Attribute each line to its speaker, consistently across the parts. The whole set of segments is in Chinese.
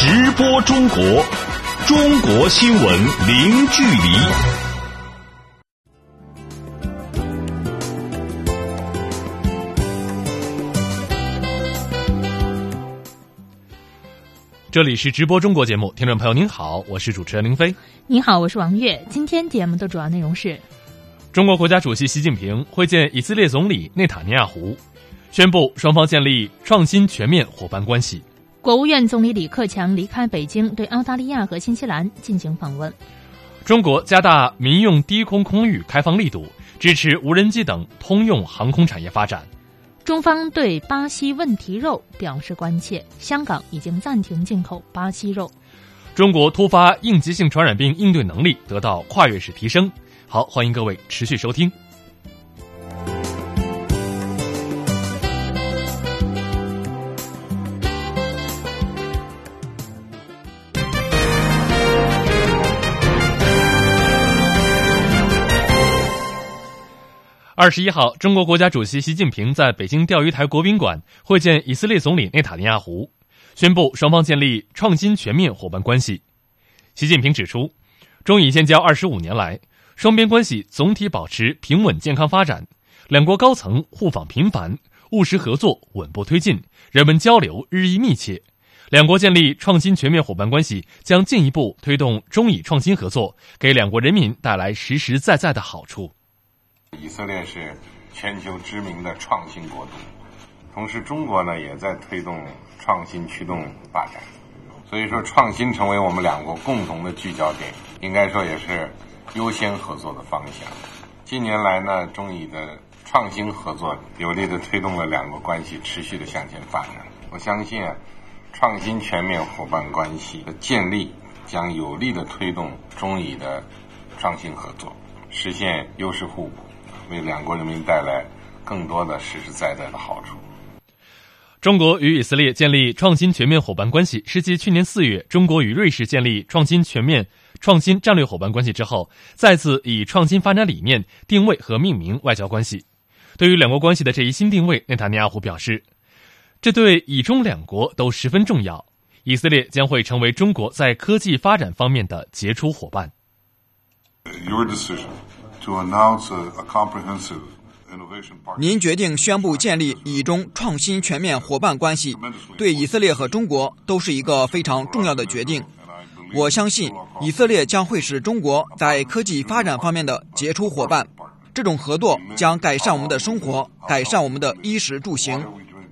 Speaker 1: 直播中国，中国新闻零距离。这里是直播中国节目，听众朋友您好，我是主持人林飞。
Speaker 2: 你好，我是王悦。今天节目的主要内容是：
Speaker 1: 中国国家主席习近平会见以色列总理内塔尼亚胡，宣布双方建立创新全面伙伴关系。
Speaker 2: 国务院总理李克强离开北京，对澳大利亚和新西兰进行访问。
Speaker 1: 中国加大民用低空空域开放力度，支持无人机等通用航空产业发展。
Speaker 2: 中方对巴西问题肉表示关切，香港已经暂停进口巴西肉。
Speaker 1: 中国突发应急性传染病应对能力得到跨越式提升。好，欢迎各位持续收听。二十一号，中国国家主席习近平在北京钓鱼台国宾馆会见以色列总理内塔尼亚胡，宣布双方建立创新全面伙伴关系。习近平指出，中以建交二十五年来，双边关系总体保持平稳健康发展，两国高层互访频繁，务实合作稳步推进，人文交流日益密切。两国建立创新全面伙伴关系，将进一步推动中以创新合作，给两国人民带来实实在在的好处。
Speaker 3: 以色列是全球知名的创新国度，同时中国呢也在推动创新驱动发展，所以说创新成为我们两国共同的聚焦点，应该说也是优先合作的方向。近年来呢，中以的创新合作有力的推动了两国关系持续的向前发展。我相信啊，创新全面伙伴关系的建立将有力的推动中以的创新合作，实现优势互补。为两国人民带来更多的实实在在的好处。
Speaker 1: 中国与以色列建立创新全面伙伴关系，是继去年四月中国与瑞士建立创新全面创新战略伙伴关系之后，再次以创新发展理念定位和命名外交关系。对于两国关系的这一新定位，内塔尼亚胡表示，这对以中两国都十分重要。以色列将会成为中国在科技发展方面的杰出伙伴。
Speaker 4: Your decision.
Speaker 5: 您决定宣布建立以中创新全面伙伴关系，对以色列和中国都是一个非常重要的决定。我相信以色列将会是中国在科技发展方面的杰出伙伴。这种合作将改善我们的生活，改善我们的衣食住行。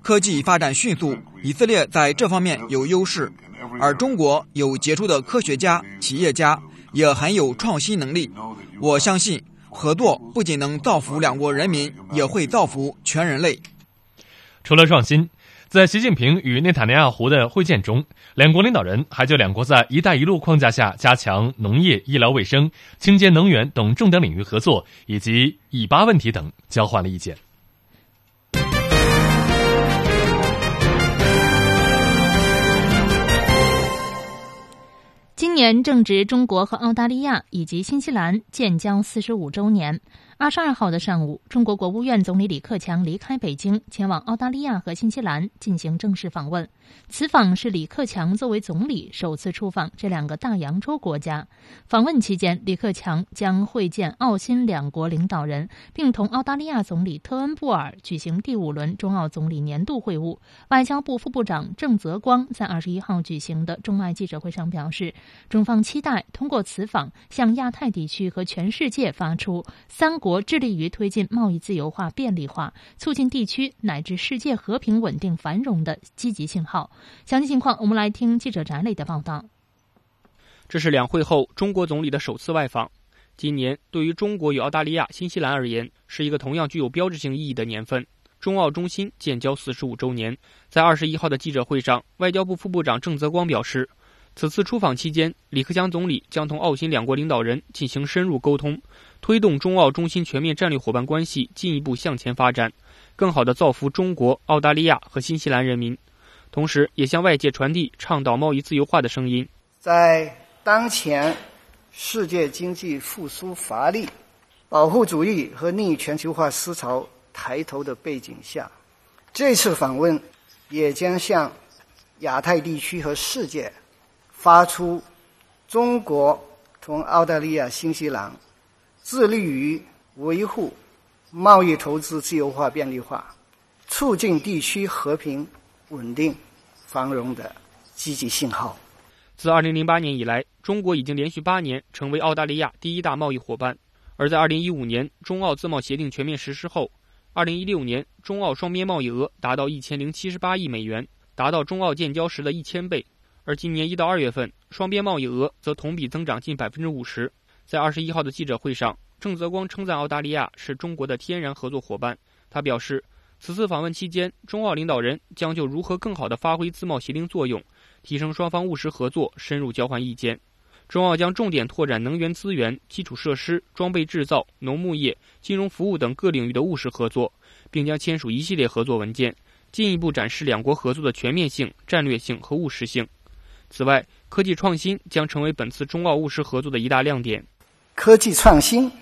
Speaker 5: 科技发展迅速，以色列在这方面有优势，而中国有杰出的科学家、企业家，也很有创新能力。我相信。合作不仅能造福两国人民，也会造福全人类。
Speaker 1: 除了创新，在习近平与内塔尼亚胡的会见中，两国领导人还就两国在“一带一路”框架下加强农业、医疗卫生、清洁能源等重点领域合作，以及以巴问题等交换了意见。
Speaker 2: 今年正值中国和澳大利亚以及新西兰建交四十五周年。二十二号的上午，中国国务院总理李克强离开北京，前往澳大利亚和新西兰进行正式访问。此访是李克强作为总理首次出访这两个大洋洲国家。访问期间，李克强将会见澳新两国领导人，并同澳大利亚总理特恩布尔举行第五轮中澳总理年度会晤。外交部副部长郑泽光在二十一号举行的中外记者会上表示，中方期待通过此访向亚太地区和全世界发出三。国致力于推进贸易自由化便利化，促进地区乃至世界和平稳定繁荣的积极信号。详细情况，我们来听记者翟磊的报道。
Speaker 6: 这是两会后中国总理的首次外访。今年对于中国与澳大利亚、新西兰而言，是一个同样具有标志性意义的年份——中澳中心建交四十五周年。在二十一号的记者会上，外交部副部长郑泽光表示，此次出访期间，李克强总理将同澳新两国领导人进行深入沟通。推动中澳中心全面战略伙伴关系进一步向前发展，更好地造福中国、澳大利亚和新西兰人民，同时也向外界传递倡导贸易自由化的声音。
Speaker 7: 在当前世界经济复苏乏力、保护主义和逆全球化思潮抬头的背景下，这次访问也将向亚太地区和世界发出中国同澳大利亚、新西兰致力于维护贸易投资自由化便利化、促进地区和平稳定繁荣的积极信号。
Speaker 6: 自2008年以来，中国已经连续八年成为澳大利亚第一大贸易伙伴。而在2015年中澳自贸协定全面实施后，2016年中澳双边贸易额达到1078亿美元，达到中澳建交时的一千倍。而今年一到二月份，双边贸易额则同比增长近百分之五十。在二十一号的记者会上，郑泽光称赞澳大利亚是中国的天然合作伙伴。他表示，此次访问期间，中澳领导人将就如何更好地发挥自贸协定作用。提升双方务实合作，深入交换意见。中澳将重点拓展能源资源、基础设施、装备制造、农牧业、金融服务等各领域的务实合作，并将签署一系列合作文件，进一步展示两国合作的全面性、战略性和务实性。此外，科技创新将成为本次中澳务实合作的一大亮点。
Speaker 7: 科技创新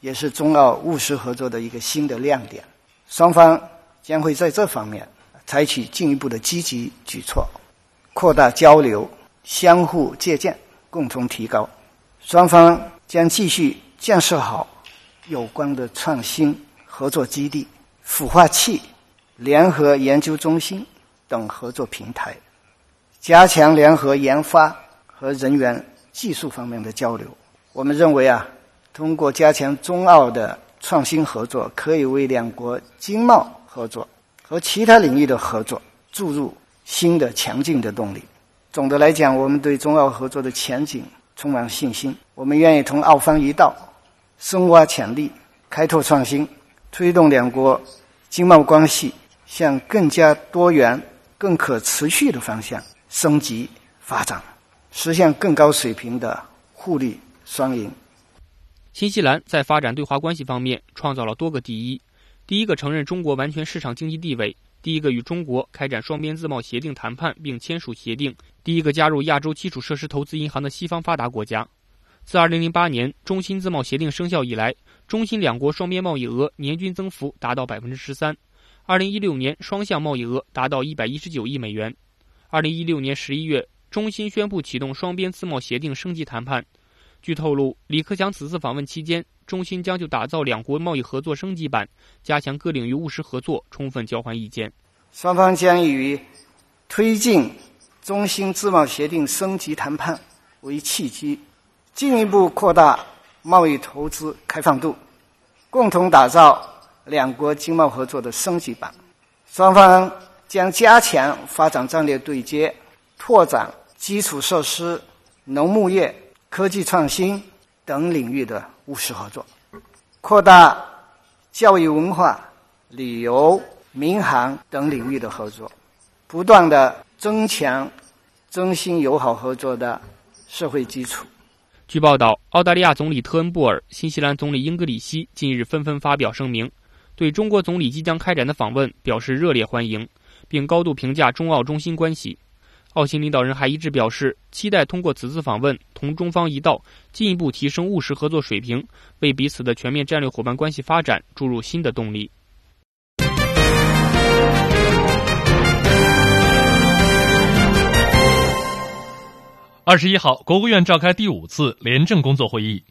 Speaker 7: 也是中澳务实合作的一个新的亮点，双方将会在这方面采取进一步的积极举措。扩大交流，相互借鉴，共同提高。双方将继续建设好有关的创新合作基地、孵化器、联合研究中心等合作平台，加强联合研发和人员、技术方面的交流。我们认为啊，通过加强中澳的创新合作，可以为两国经贸合作和其他领域的合作注入。新的强劲的动力。总的来讲，我们对中澳合作的前景充满信心。我们愿意同澳方一道，深挖潜力，开拓创新，推动两国经贸关系向更加多元、更可持续的方向升级发展，实现更高水平的互利双赢。
Speaker 6: 新西兰在发展对华关系方面创造了多个第一：第一个承认中国完全市场经济地位。第一个与中国开展双边自贸协定谈判并签署协定，第一个加入亚洲基础设施投资银行的西方发达国家。自2008年中新自贸协定生效以来，中新两国双边贸易额年均增幅达到百分之十三。2016年双向贸易额达到119亿美元。2016年11月，中新宣布启动双边自贸协定升级谈判。据透露，李克强此次访问期间。中心将就打造两国贸易合作升级版，加强各领域务实合作，充分交换意见。
Speaker 7: 双方将以推进中新自贸协定升级谈判为契机，进一步扩大贸易投资开放度，共同打造两国经贸合作的升级版。双方将加强发展战略对接，拓展基础设施、农牧业、科技创新等领域的。务实合作，扩大教育、文化、旅游、民航等领域的合作，不断的增强中新友好合作的社会基础。
Speaker 6: 据报道，澳大利亚总理特恩布尔、新西兰总理英格里希近日纷纷发表声明，对中国总理即将开展的访问表示热烈欢迎，并高度评价中澳中新关系。澳新领导人还一致表示，期待通过此次访问同中方一道，进一步提升务实合作水平，为彼此的全面战略伙伴关系发展注入新的动力。
Speaker 1: 二十一号，国务院召开第五次廉政工作会议，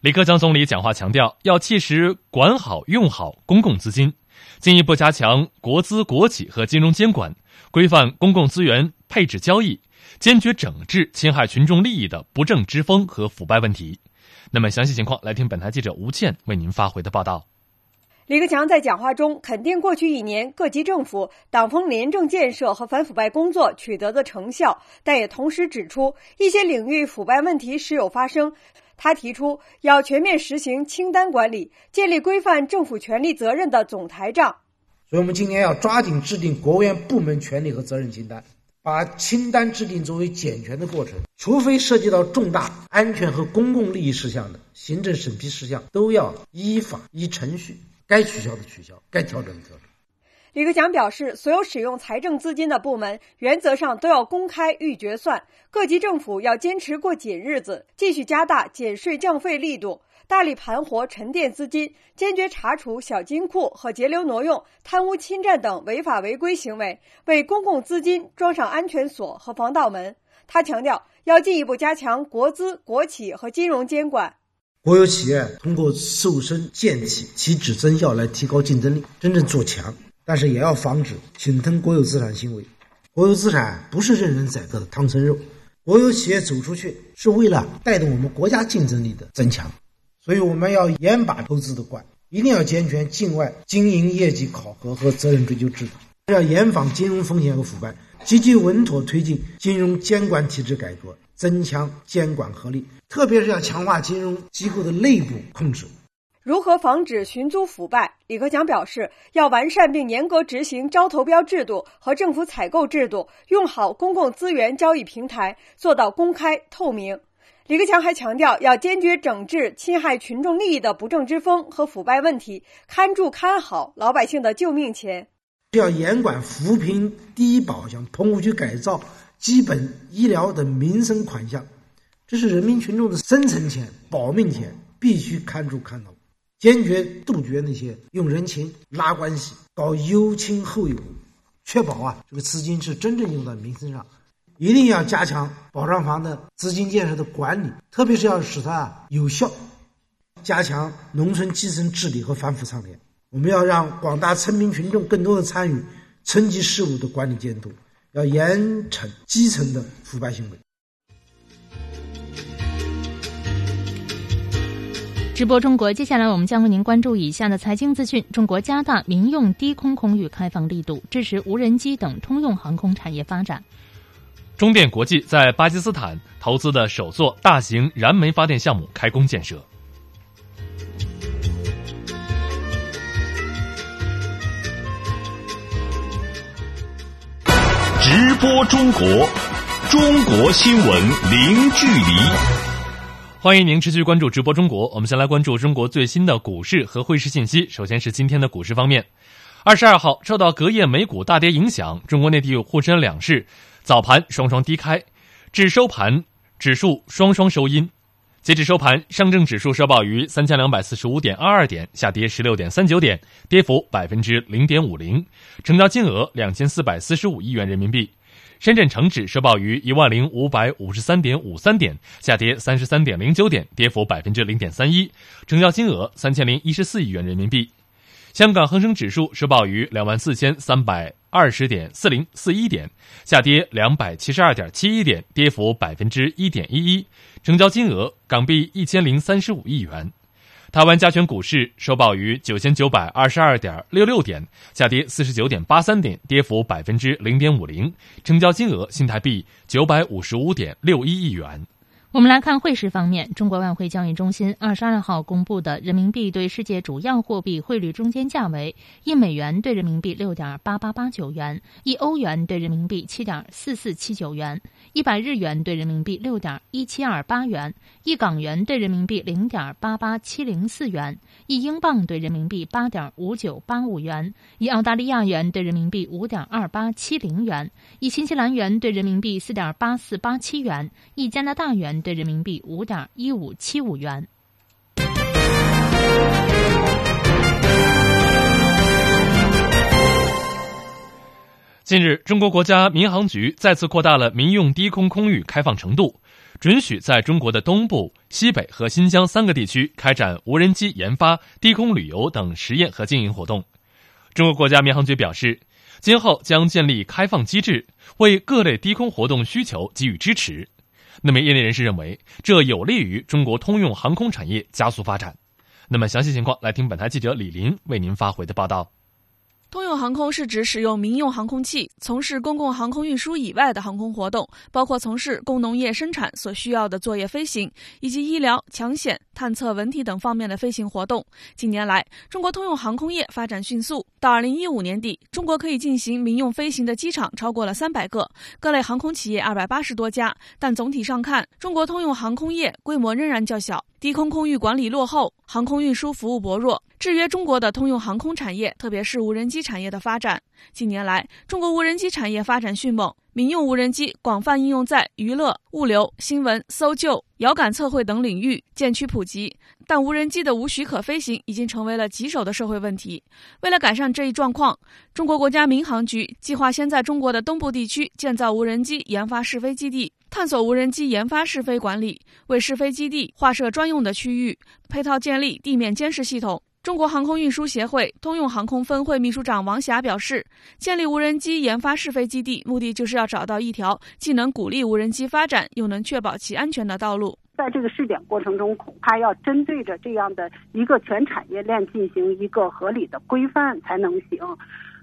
Speaker 1: 李克强总理讲话强调，要切实管好用好公共资金，进一步加强国资国企和金融监管，规范公共资源。配置交易，坚决整治侵害群众利益的不正之风和腐败问题。那么，详细情况来听本台记者吴倩为您发回的报道。
Speaker 8: 李克强在讲话中肯定过去一年各级政府党风廉政建设和反腐败工作取得的成效，但也同时指出一些领域腐败问题时有发生。他提出要全面实行清单管理，建立规范政府权力责任的总台账。
Speaker 9: 所以，我们今年要抓紧制定国务院部门权力和责任清单。把清单制定作为检权的过程，除非涉及到重大安全和公共利益事项的行政审批事项，都要依法依程序，该取消的取消，该调整的调整。
Speaker 8: 李克强表示，所有使用财政资金的部门，原则上都要公开预决算，各级政府要坚持过紧日子，继续加大减税降费力度。大力盘活沉淀资金，坚决查处小金库和节流挪用、贪污侵占等违法违规行为，为公共资金装上安全锁和防盗门。他强调，要进一步加强国资、国企和金融监管。
Speaker 9: 国有企业通过瘦身健体、提质增效来提高竞争力，真正做强。但是也要防止侵吞国有资产行为。国有资产不是任人宰割的唐僧肉。国有企业走出去是为了带动我们国家竞争力的增强，所以我们要严把投资的关，一定要健全境外经营业绩考核和责任追究制度，要严防金融风险和腐败，积极稳妥推进金融监管体制改革，增强监管合力，特别是要强化金融机构的内部控制。
Speaker 8: 如何防止寻租腐败？李克强表示，要完善并严格执行招投标制度和政府采购制度，用好公共资源交易平台，做到公开透明。李克强还强调，要坚决整治侵害群众利益的不正之风和腐败问题，看住看好老百姓的救命钱。
Speaker 9: 要严管扶贫、低保像棚户区改造、基本医疗等民生款项，这是人民群众的生存钱、保命钱，必须看住看牢。坚决杜绝那些用人情拉关系、搞优亲厚友，确保啊这个资金是真正用到民生上。一定要加强保障房的资金建设的管理，特别是要使它有效。加强农村基层治理和反腐倡廉，我们要让广大村民群众更多的参与村级事务的管理监督，要严惩基层的腐败行为。
Speaker 2: 直播中国，接下来我们将为您关注以下的财经资讯：中国加大民用低空空域开放力度，支持无人机等通用航空产业发展。
Speaker 1: 中电国际在巴基斯坦投资的首座大型燃煤发电项目开工建设。
Speaker 10: 直播中国，中国新闻零距离。
Speaker 1: 欢迎您持续关注直播中国。我们先来关注中国最新的股市和汇市信息。首先是今天的股市方面，二十二号受到隔夜美股大跌影响，中国内地沪深两市早盘双双低开，至收盘指数双双收阴。截至收盘，上证指数收报于三千两百四十五点二二点，下跌十六点三九点，跌幅百分之零点五零，成交金额两千四百四十五亿元人民币。深圳成指收报于一万零五百五十三点五三点，下跌三十三点零九点，跌幅百分之零点三一，成交金额三千零一十四亿元人民币。香港恒生指数收报于两万四千三百二十点四零四一点，下跌两百七十二点七一点，跌幅百分之一点一一，成交金额港币一千零三十五亿元。台湾加权股市收报于九千九百二十二点六六点，下跌四十九点八三点，跌幅百分之零点五零，成交金额新台币九百五十五点六一亿元。
Speaker 2: 我们来看汇市方面，中国外汇交易中心二十二号公布的人民币对世界主要货币汇率中间价为：一美元对人民币六点八八八九元，一欧元对人民币七点四四七九元，一百日元对人民币六点一七二八元，一港元对人民币零点八八七零四元，一英镑对人民币八点五九八五元，一澳大利亚元对人民币五点二八七零元，一新西兰元对人民币四点八四八七元，一加拿大元。对人民币五点一五七五元。
Speaker 1: 近日，中国国家民航局再次扩大了民用低空空域开放程度，准许在中国的东部、西北和新疆三个地区开展无人机研发、低空旅游等实验和经营活动。中国国家民航局表示，今后将建立开放机制，为各类低空活动需求给予支持。那么，业内人士认为，这有利于中国通用航空产业加速发展。那么，详细情况来听本台记者李林为您发回的报道。
Speaker 11: 通用航空是指使用民用航空器从事公共航空运输以外的航空活动，包括从事工农业生产所需要的作业飞行，以及医疗、抢险、探测文体等方面的飞行活动。近年来，中国通用航空业发展迅速，到二零一五年底，中国可以进行民用飞行的机场超过了三百个，各类航空企业二百八十多家。但总体上看，中国通用航空业规模仍然较小。低空空域管理落后，航空运输服务薄弱，制约中国的通用航空产业，特别是无人机产业的发展。近年来，中国无人机产业发展迅猛，民用无人机广泛应用在娱乐、物流、新闻、搜救、遥感测绘等领域，渐趋普及。但无人机的无许可飞行已经成为了棘手的社会问题。为了改善这一状况，中国国家民航局计划先在中国的东部地区建造无人机研发试飞基地，探索无人机研发试飞管理，为试飞基地划设专用的区域，配套建立地面监视系统。中国航空运输协会通用航空分会秘书长王霞表示，建立无人机研发试飞基地，目的就是要找到一条既能鼓励无人机发展，又能确保其安全的道路。
Speaker 12: 在这个试点过程中，恐怕要针对着这样的一个全产业链进行一个合理的规范才能行。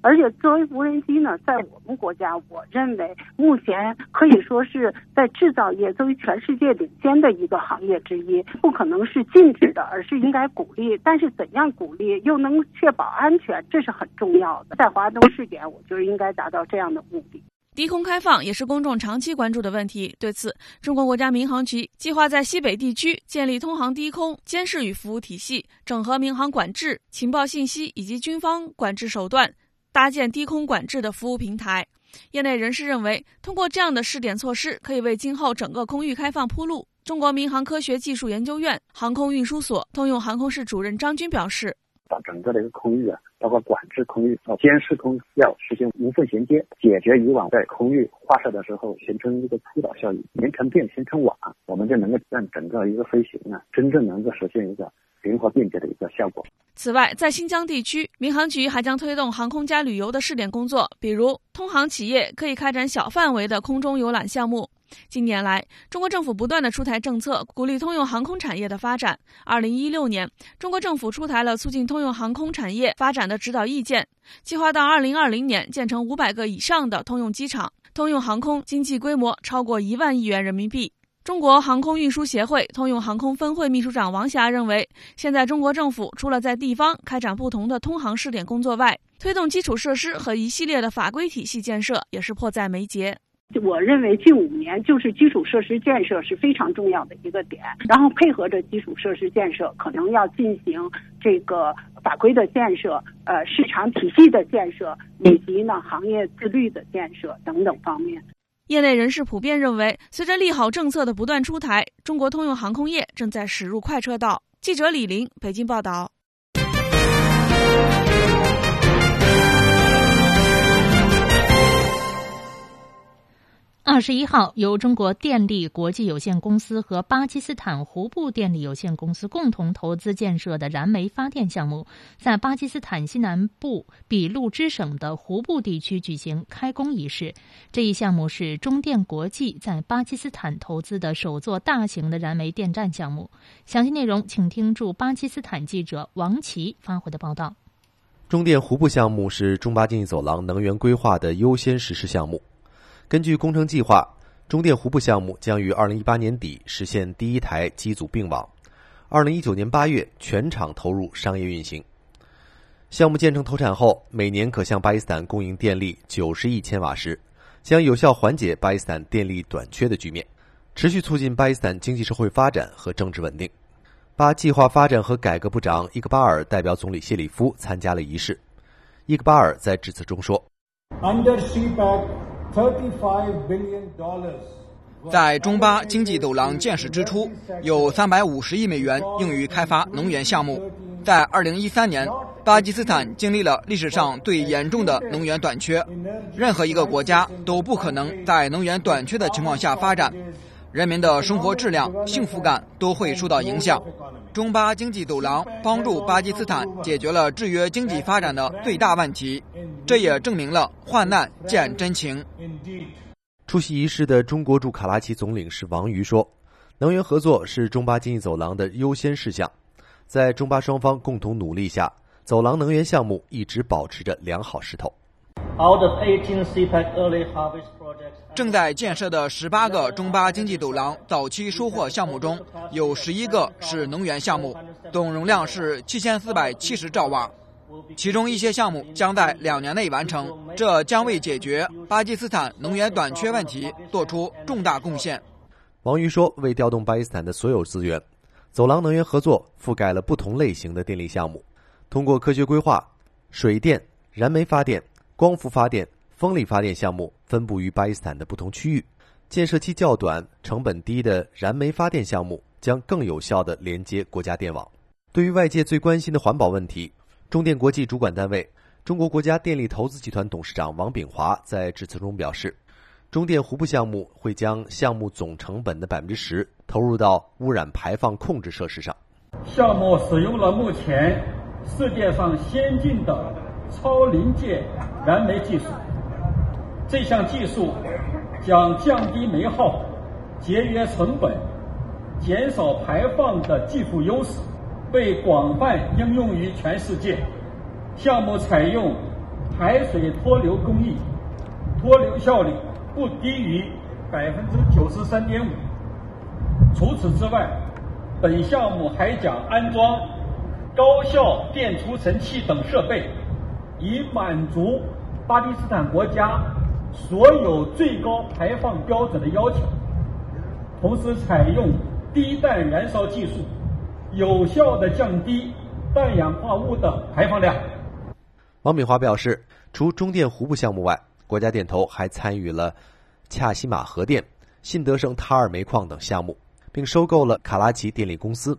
Speaker 12: 而且，作为无人机呢，在我们国家，我认为目前可以说是在制造业作为全世界领先的一个行业之一。不可能是禁止的，而是应该鼓励。但是，怎样鼓励又能确保安全，这是很重要的。在华东试点，我觉得应该达到这样的目的。
Speaker 11: 低空开放也是公众长期关注的问题。对此，中国国家民航局计划在西北地区建立通航低空监视与服务体系，整合民航管制、情报信息以及军方管制手段。搭建低空管制的服务平台，业内人士认为，通过这样的试点措施，可以为今后整个空域开放铺路。中国民航科学技术研究院航空运输所通用航空室主任张军表示：“
Speaker 13: 把整个的一个空域啊，包括管制空域、到监视空，要实现无缝衔接，解决以往在空域划设的时候形成一个扑倒效应，连成片形成网，我们就能够让整个一个飞行啊，真正能够实现一个。”灵活便捷的一个效果。
Speaker 11: 此外，在新疆地区，民航局还将推动航空加旅游的试点工作，比如通航企业可以开展小范围的空中游览项目。近年来，中国政府不断的出台政策，鼓励通用航空产业的发展。二零一六年，中国政府出台了促进通用航空产业发展的指导意见，计划到二零二零年建成五百个以上的通用机场，通用航空经济规模超过一万亿元人民币。中国航空运输协会通用航空分会秘书长王霞认为，现在中国政府除了在地方开展不同的通航试点工作外，推动基础设施和一系列的法规体系建设也是迫在眉睫。
Speaker 12: 我认为近五年就是基础设施建设是非常重要的一个点，然后配合着基础设施建设，可能要进行这个法规的建设、呃市场体系的建设，以及呢行业自律的建设等等方面。
Speaker 11: 业内人士普遍认为，随着利好政策的不断出台，中国通用航空业正在驶入快车道。记者李林，北京报道。
Speaker 2: 二十一号，由中国电力国际有限公司和巴基斯坦湖布电力有限公司共同投资建设的燃煤发电项目，在巴基斯坦西南部俾路支省的湖布地区举行开工仪式。这一项目是中电国际在巴基斯坦投资的首座大型的燃煤电站项目。详细内容，请听驻巴基斯坦记者王琦发回的报道。
Speaker 14: 中电湖布项目是中巴经济走廊能源规划的优先实施项目。根据工程计划，中电湖布项目将于二零一八年底实现第一台机组并网，二零一九年八月全场投入商业运行。项目建成投产后，每年可向巴基斯坦供应电力九十亿千瓦时，将有效缓解巴基斯坦电力短缺的局面，持续促进巴基斯坦经济社会发展和政治稳定。巴计划发展和改革部长伊克巴尔代表总理谢里夫参加了仪式。伊克巴尔在致辞中说：“Under CPEC。
Speaker 5: 在中巴经济走廊建设之初，有三百五十亿美元用于开发能源项目。在二零一三年，巴基斯坦经历了历史上最严重的能源短缺。任何一个国家都不可能在能源短缺的情况下发展，人民的生活质量、幸福感都会受到影响。中巴经济走廊帮助巴基斯坦解决了制约经济发展的最大问题，这也证明了患难见真情。
Speaker 14: 出席仪式的中国驻卡拉奇总领事王瑜说：“能源合作是中巴经济走廊的优先事项，在中巴双方共同努力下，走廊能源项目一直保持着良好势头。”
Speaker 5: 正在建设的十八个中巴经济走廊早期收获项目中，有十一个是能源项目，总容量是七千四百七十兆瓦。其中一些项目将在两年内完成，这将为解决巴基斯坦能源短缺问题做出重大贡献。
Speaker 14: 王瑜说：“为调动巴基斯坦的所有资源，走廊能源合作覆盖了不同类型的电力项目，通过科学规划，水电、燃煤发电、光伏发电、风力发电项目分布于巴基斯坦的不同区域，建设期较短、成本低的燃煤发电项目将更有效地连接国家电网。对于外界最关心的环保问题，中电国际主管单位中国国家电力投资集团董事长王炳华在致辞中表示，中电湖部项目会将项目总成本的百分之十投入到污染排放控制设施上。
Speaker 15: 项目使用了目前世界上先进的超临界燃煤技术，这项技术将降低煤耗、节约成本、减少排放的技术优势，被广泛应用于全世界。项目采用排水脱硫工艺，脱硫效率不低于百分之九十三点五。除此之外，本项目还将安装高效电除尘器等设备，以满足巴基斯坦国家所有最高排放标准的要求。同时，采用低氮燃烧技术，有效的降低氮氧化物的排放量。
Speaker 14: 王敏华表示，除中电湖部项目外，国家电投还参与了恰西马核电、信德省塔尔煤矿等项目。并收购了卡拉奇电力公司，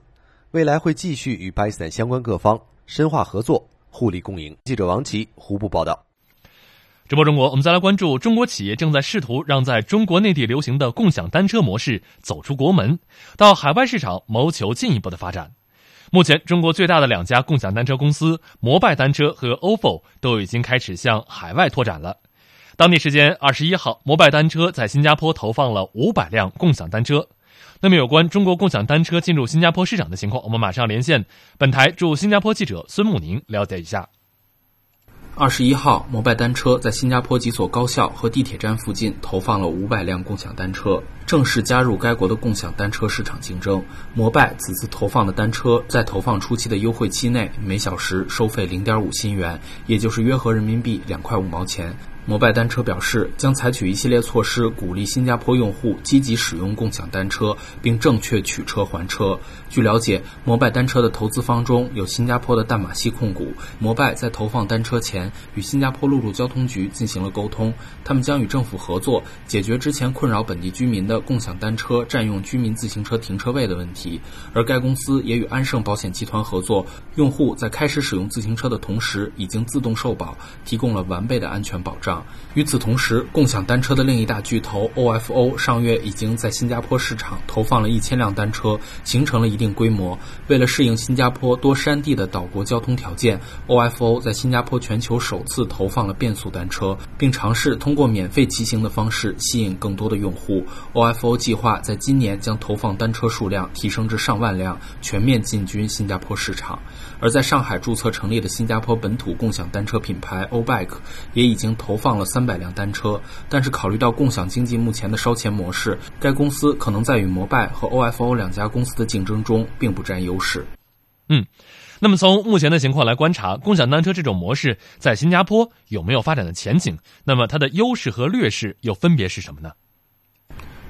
Speaker 14: 未来会继续与巴基斯坦相关各方深化合作，互利共赢。记者王琦湖北报道。
Speaker 1: 直播中国，我们再来关注中国企业正在试图让在中国内地流行的共享单车模式走出国门，到海外市场谋求进一步的发展。目前，中国最大的两家共享单车公司摩拜单车和 ofo 都已经开始向海外拓展了。当地时间二十一号，摩拜单车在新加坡投放了五百辆共享单车。那么，有关中国共享单车进入新加坡市场的情况，我们马上连线本台驻新加坡记者孙慕宁了解一下。
Speaker 16: 二十一号，摩拜单车在新加坡几所高校和地铁站附近投放了五百辆共享单车，正式加入该国的共享单车市场竞争。摩拜此次投放的单车在投放初期的优惠期内，每小时收费零点五新元，也就是约合人民币两块五毛钱。摩拜单车表示，将采取一系列措施，鼓励新加坡用户积极使用共享单车，并正确取车还车。据了解，摩拜单车的投资方中有新加坡的淡马锡控股。摩拜在投放单车前，与新加坡陆路交通局进行了沟通，他们将与政府合作，解决之前困扰本地居民的共享单车占用居民自行车停车位的问题。而该公司也与安盛保险集团合作，用户在开始使用自行车的同时，已经自动受保，提供了完备的安全保障。与此同时，共享单车的另一大巨头 OFO 上月已经在新加坡市场投放了一千辆单车，形成了一定规模。为了适应新加坡多山地的岛国交通条件，OFO 在新加坡全球首次投放了变速单车，并尝试通过免费骑行的方式吸引更多的用户。OFO 计划在今年将投放单车数量提升至上万辆，全面进军新加坡市场。而在上海注册成立的新加坡本土共享单车品牌 OBike 也已经投放了三百辆单车，但是考虑到共享经济目前的烧钱模式，该公司可能在与摩拜和 OFO 两家公司的竞争中并不占优势。
Speaker 1: 嗯，那么从目前的情况来观察，共享单车这种模式在新加坡有没有发展的前景？那么它的优势和劣势又分别是什么呢？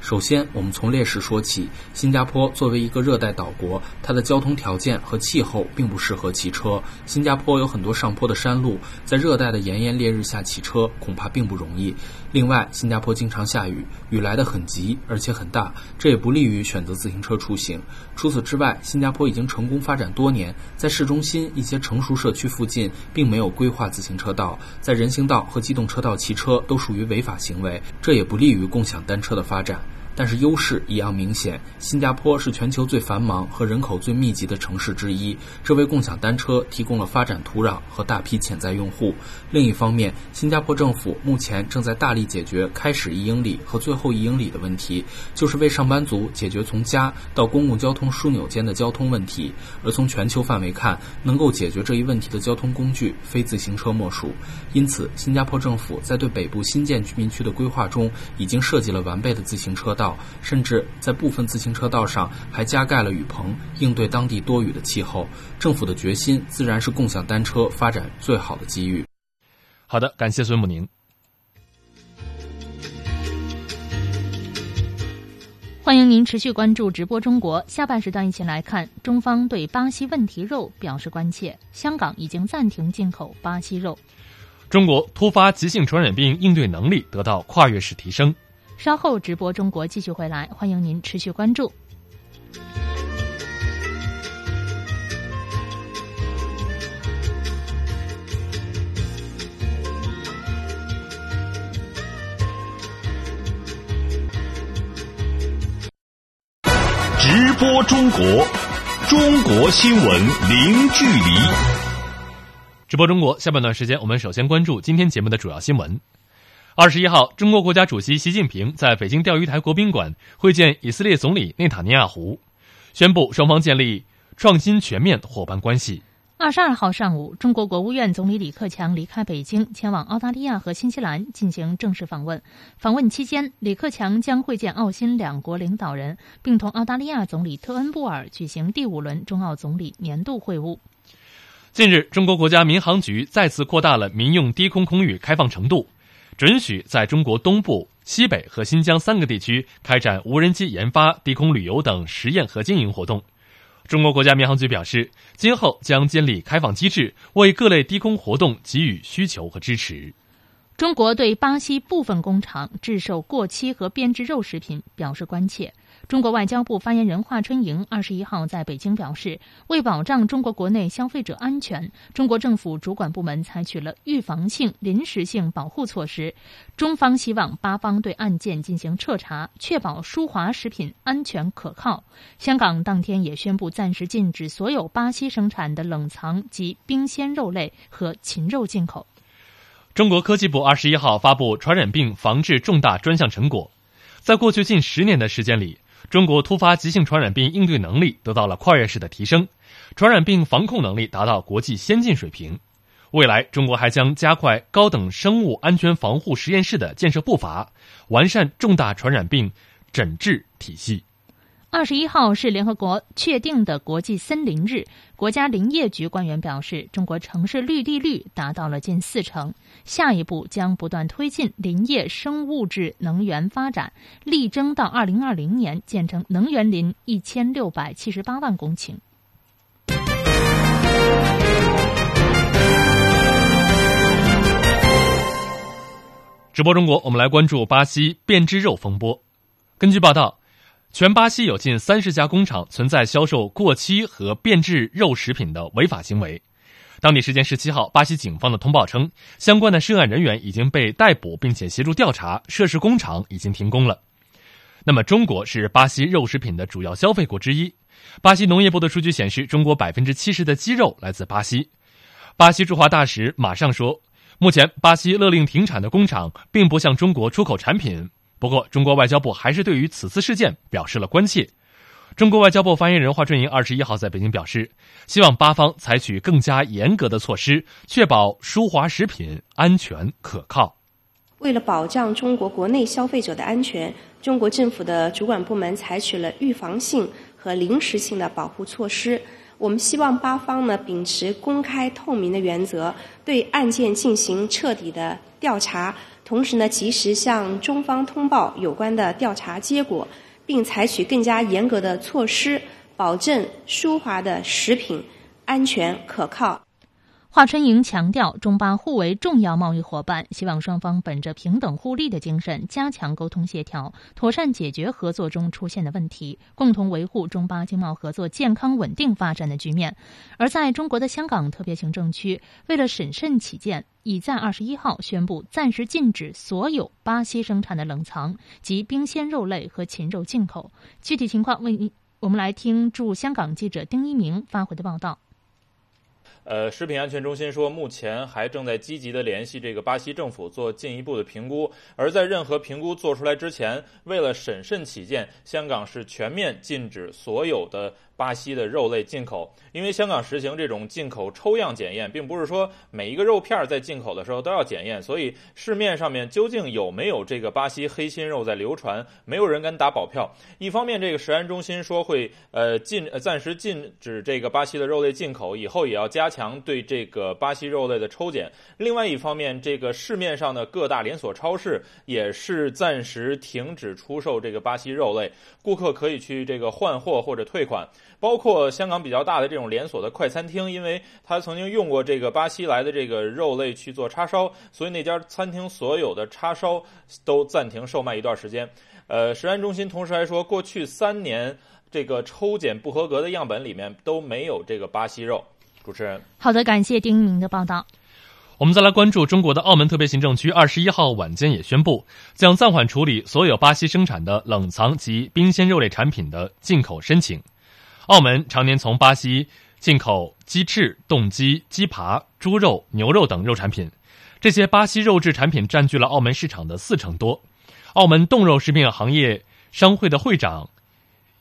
Speaker 16: 首先，我们从劣势说起。新加坡作为一个热带岛国，它的交通条件和气候并不适合骑车。新加坡有很多上坡的山路，在热带的炎炎烈日下骑车恐怕并不容易。另外，新加坡经常下雨，雨来得很急，而且很大，这也不利于选择自行车出行。除此之外，新加坡已经成功发展多年，在市中心一些成熟社区附近，并没有规划自行车道，在人行道和机动车道骑车都属于违法行为，这也不利于共享单车的发展。但是优势一样明显，新加坡是全球最繁忙和人口最密集的城市之一，这为共享单车提供了发展土壤和大批潜在用户。另一方面，新加坡政府目前正在大力解决开始一英里和最后一英里的问题，就是为上班族解决从家到公共交通枢纽间的交通问题。而从全球范围看，能够解决这一问题的交通工具非自行车莫属。因此，新加坡政府在对北部新建居民区的规划中，已经设计了完备的自行车道。甚至在部分自行车道上还加盖了雨棚，应对当地多雨的气候。政府的决心自然是共享单车发展最好的机遇。
Speaker 1: 好的，感谢孙母宁。
Speaker 2: 欢迎您持续关注直播中国下半时段，一起来看中方对巴西问题肉表示关切。香港已经暂停进口巴西肉。
Speaker 1: 中国突发急性传染病应对能力得到跨越式提升。
Speaker 2: 稍后直播中国继续回来，欢迎您持续关注。
Speaker 10: 直播中国，中国新闻零距离。
Speaker 1: 直播中国下半段时间，我们首先关注今天节目的主要新闻。二十一号，中国国家主席习近平在北京钓鱼台国宾馆会见以色列总理内塔尼亚胡，宣布双方建立创新全面伙伴关系。
Speaker 2: 二十二号上午，中国国务院总理李克强离开北京，前往澳大利亚和新西兰进行正式访问。访问期间，李克强将会见澳新两国领导人，并同澳大利亚总理特恩布尔举行第五轮中澳总理年度会晤。
Speaker 1: 近日，中国国家民航局再次扩大了民用低空空域开放程度。准许在中国东部、西北和新疆三个地区开展无人机研发、低空旅游等实验和经营活动。中国国家民航局表示，今后将建立开放机制，为各类低空活动给予需求和支持。
Speaker 2: 中国对巴西部分工厂制售过期和变质肉食品表示关切。中国外交部发言人华春莹二十一号在北京表示，为保障中国国内消费者安全，中国政府主管部门采取了预防性、临时性保护措施。中方希望巴方对案件进行彻查，确保舒华食品安全可靠。香港当天也宣布暂时禁止所有巴西生产的冷藏及冰鲜肉类和禽肉进口。
Speaker 1: 中国科技部二十一号发布传染病防治重大专项成果，在过去近十年的时间里。中国突发急性传染病应对能力得到了跨越式的提升，传染病防控能力达到国际先进水平。未来，中国还将加快高等生物安全防护实验室的建设步伐，完善重大传染病诊治体系。
Speaker 2: 二十一号是联合国确定的国际森林日。国家林业局官员表示，中国城市绿地率达到了近四成。下一步将不断推进林业生物质能源发展，力争到二零二零年建成能源林一千六百七十八万公顷。
Speaker 1: 直播中国，我们来关注巴西变质肉风波。根据报道。全巴西有近三十家工厂存在销售过期和变质肉食品的违法行为。当地时间十七号，巴西警方的通报称，相关的涉案人员已经被逮捕，并且协助调查，涉事工厂已经停工了。那么，中国是巴西肉食品的主要消费国之一。巴西农业部的数据显示，中国百分之七十的鸡肉来自巴西。巴西驻华大使马上说，目前巴西勒令停产的工厂并不向中国出口产品。不过，中国外交部还是对于此次事件表示了关切。中国外交部发言人华春莹二十一号在北京表示，希望巴方采取更加严格的措施，确保舒华食品安全可靠。
Speaker 17: 为了保障中国国内消费者的安全，中国政府的主管部门采取了预防性和临时性的保护措施。我们希望巴方呢秉持公开透明的原则，对案件进行彻底的调查。同时呢，及时向中方通报有关的调查结果，并采取更加严格的措施，保证舒华的食品安全可靠。
Speaker 2: 华春莹强调，中巴互为重要贸易伙伴，希望双方本着平等互利的精神，加强沟通协调，妥善解决合作中出现的问题，共同维护中巴经贸合作健康稳定发展的局面。而在中国的香港特别行政区，为了审慎起见，已在二十一号宣布暂时禁止所有巴西生产的冷藏及冰鲜肉类和禽肉进口。具体情况，为您我们来听驻香港记者丁一鸣发回的报道。
Speaker 18: 呃，食品安全中心说，目前还正在积极的联系这个巴西政府做进一步的评估。而在任何评估做出来之前，为了审慎起见，香港是全面禁止所有的。巴西的肉类进口，因为香港实行这种进口抽样检验，并不是说每一个肉片在进口的时候都要检验，所以市面上面究竟有没有这个巴西黑心肉在流传，没有人敢打保票。一方面，这个食安中心说会呃禁呃暂时禁止这个巴西的肉类进口，以后也要加强对这个巴西肉类的抽检。另外一方面，这个市面上的各大连锁超市也是暂时停止出售这个巴西肉类，顾客可以去这个换货或者退款。包括香港比较大的这种连锁的快餐厅，因为他曾经用过这个巴西来的这个肉类去做叉烧，所以那家餐厅所有的叉烧都暂停售卖一段时间。呃，食安中心同时还说，过去三年这个抽检不合格的样本里面都没有这个巴西肉。主持人，
Speaker 2: 好的，感谢丁明的报道。
Speaker 1: 我们再来关注中国的澳门特别行政区，二十一号晚间也宣布将暂缓处理所有巴西生产的冷藏及冰鲜肉类产品的进口申请。澳门常年从巴西进口鸡翅、冻鸡、鸡扒、猪肉、牛肉等肉产品，这些巴西肉制产品占据了澳门市场的四成多。澳门冻肉食品行业商会的会长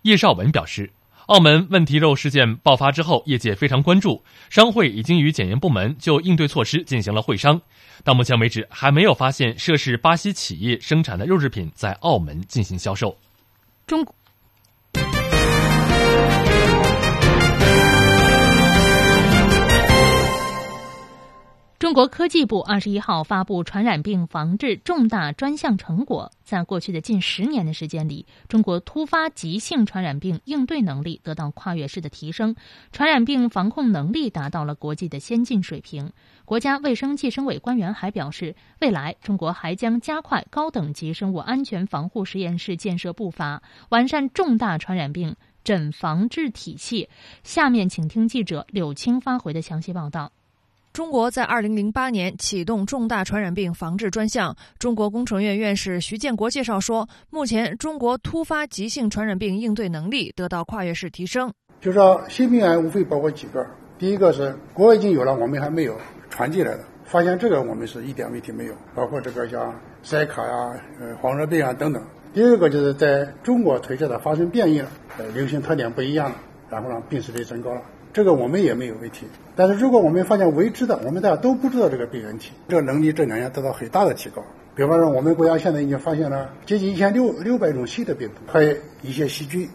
Speaker 1: 叶绍文表示。澳门问题肉事件爆发之后，业界非常关注，商会已经与检验部门就应对措施进行了会商。到目前为止，还没有发现涉事巴西企业生产的肉制品在澳门进行销售。
Speaker 2: 中。中国科技部二十一号发布传染病防治重大专项成果，在过去的近十年的时间里，中国突发急性传染病应对能力得到跨越式的提升，传染病防控能力达到了国际的先进水平。国家卫生计生委官员还表示，未来中国还将加快高等级生物安全防护实验室建设步伐，完善重大传染病诊防治体系。下面请听记者柳青发回的详细报道。
Speaker 19: 中国在二零零八年启动重大传染病防治专项。中国工程院院士徐建国介绍说，目前中国突发急性传染病应对能力得到跨越式提升。
Speaker 20: 就说新病源无非包括几个，第一个是国外已经有了，我们还没有传进来的，发现这个我们是一点问题没有，包括这个像塞卡呀、呃黄热病啊等等。第二个就是在中国推测的发生变异了，呃流行特点不一样了，然后呢病死率增高了。这个我们也没有问题，但是如果我们发现未知的，我们大家都不知道这个病原体，这个能力这两年得到很大的提高。比方说，我们国家现在已经发现了接近一千六六百种新的病毒和一些细菌。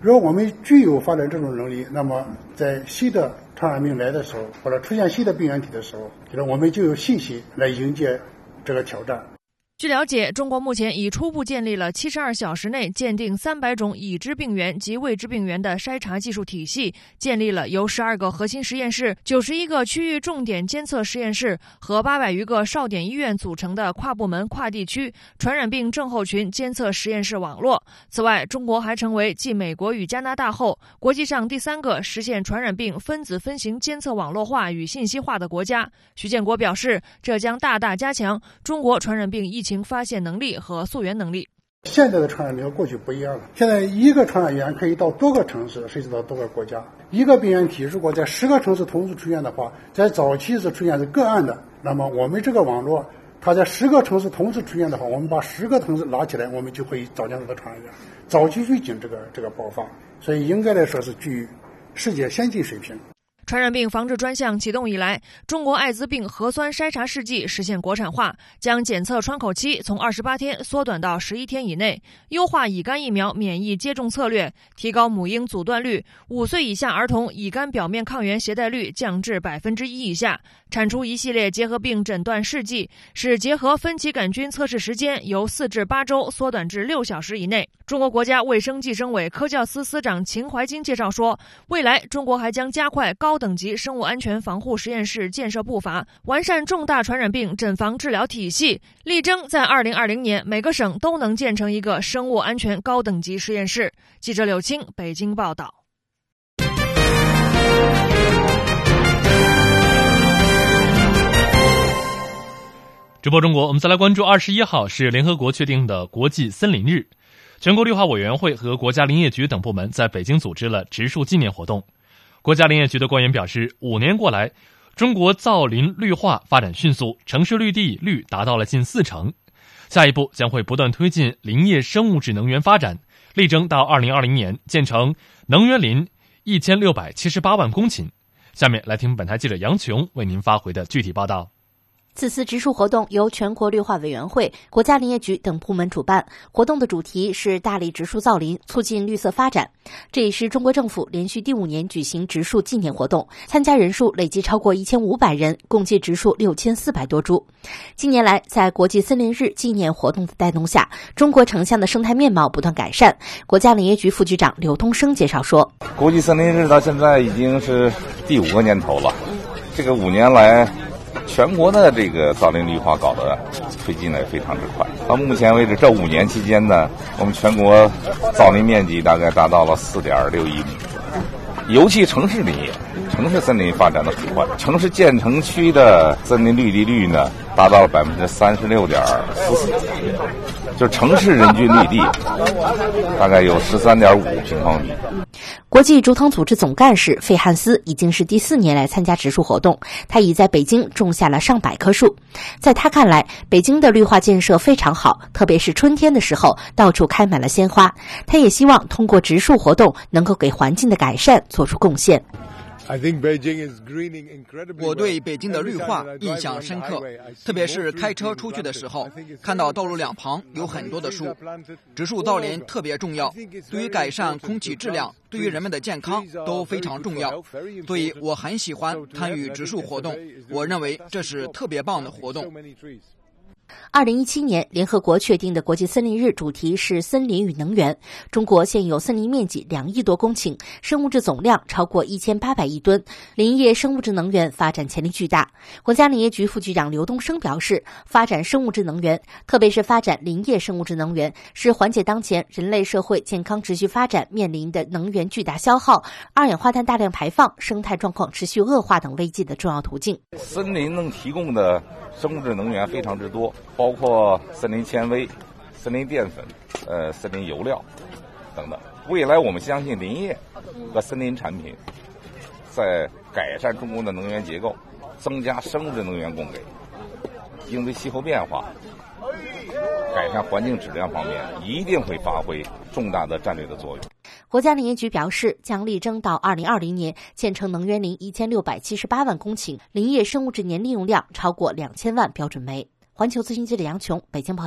Speaker 20: 如果我们具有发展这种能力，那么在新的传染病来的时候，或者出现新的病原体的时候，就是我们就有信心来迎接这个挑战。
Speaker 19: 据了解，中国目前已初步建立了七十二小时内鉴定三百种已知病原及未知病原的筛查技术体系，建立了由十二个核心实验室、九十一个区域重点监测实验室和八百余个哨点医院组成的跨部门、跨地区传染病症候群监测实验室网络。此外，中国还成为继美国与加拿大后，国际上第三个实现传染病分子分型监测网络化与信息化的国家。徐建国表示，这将大大加强中国传染病疫情。发现能力和溯源能力。
Speaker 20: 现在的传染病和过去不一样了。现在一个传染源可以到多个城市，甚至到多个国家。一个病原体如果在十个城市同时出现的话，在早期是出现是个案的。那么我们这个网络，它在十个城市同时出现的话，我们把十个城市拉起来，我们就会找见这个传染源，早期预警这个这个爆发。所以应该来说是居世界先进水平。
Speaker 19: 传染病防治专项启动以来，中国艾滋病核酸筛查试剂实现国产化，将检测窗口期从二十八天缩短到十一天以内，优化乙肝疫苗免疫接种策略，提高母婴阻断率，五岁以下儿童乙肝表面抗原携带率降至百分之一以下，产出一系列结核病诊断试剂，使结核分歧杆菌测试时间由四至八周缩短至六小时以内。中国国家卫生计生委科教司司长秦怀金介绍说，未来中国还将加快高。等级生物安全防护实验室建设步伐，完善重大传染病诊防治疗体系，力争在二零二零年每个省都能建成一个生物安全高等级实验室。记者柳青北京报道。
Speaker 1: 直播中国，我们再来关注二十一号是联合国确定的国际森林日，全国绿化委员会和国家林业局等部门在北京组织了植树纪念活动。国家林业局的官员表示，五年过来，中国造林绿化发展迅速，城市绿地率达到了近四成。下一步将会不断推进林业生物质能源发展，力争到二零二零年建成能源林一千六百七十八万公顷。下面来听本台记者杨琼为您发回的具体报道。
Speaker 21: 此次植树活动由全国绿化委员会、国家林业局等部门主办，活动的主题是大力植树造林，促进绿色发展。这也是中国政府连续第五年举行植树纪念活动，参加人数累计超过一千五百人，共计植树六千四百多株。近年来，在国际森林日纪念活动的带动下，中国城乡的生态面貌不断改善。国家林业局副局长刘东升介绍说：“
Speaker 22: 国际森林日到现在已经是第五个年头了，这个五年来。”全国的这个造林绿化搞得推进的非常之快。到目前为止，这五年期间呢，我们全国造林面积大概达到了四点六亿亩，尤其城市林业。城市森林发展的很快，城市建成区的森林绿地率呢达到了百分之三十六点四四，就城市人均绿地大概有十三点五平方米。
Speaker 21: 国际竹藤组织总干事费汉斯已经是第四年来参加植树活动，他已在北京种下了上百棵树。在他看来，北京的绿化建设非常好，特别是春天的时候，到处开满了鲜花。他也希望通过植树活动能够给环境的改善做出贡献。
Speaker 5: 我对北京的绿化印象深刻，特别是开车出去的时候，看到道路两旁有很多的树。植树造林特别重要，对于改善空气质量，对于人们的健康都非常重要。所以我很喜欢参与植树活动，我认为这是特别棒的活动。
Speaker 21: 二零一七年，联合国确定的国际森林日主题是“森林与能源”。中国现有森林面积两亿多公顷，生物质总量超过一千八百亿吨，林业生物质能源发展潜力巨大。国家林业局副局长刘东升表示，发展生物质能源，特别是发展林业生物质能源，是缓解当前人类社会健康持续发展面临的能源巨大消耗、二氧化碳大量排放、生态状况持续恶化等危机的重要途径。
Speaker 22: 森林能提供的生物质能源非常之多。包括森林纤维、森林淀粉、呃森林油料等等。未来我们相信林业和森林产品在改善中国的能源结构、增加生物质能源供给、应对气候变化、改善环境质量方面，一定会发挥重大的战略的作用。
Speaker 21: 国家林业局表示，将力争到二零二零年建成能源林一千六百七十八万公顷，林业生物质年利用量超过两千万标准煤。环球资讯记者杨琼，北京报。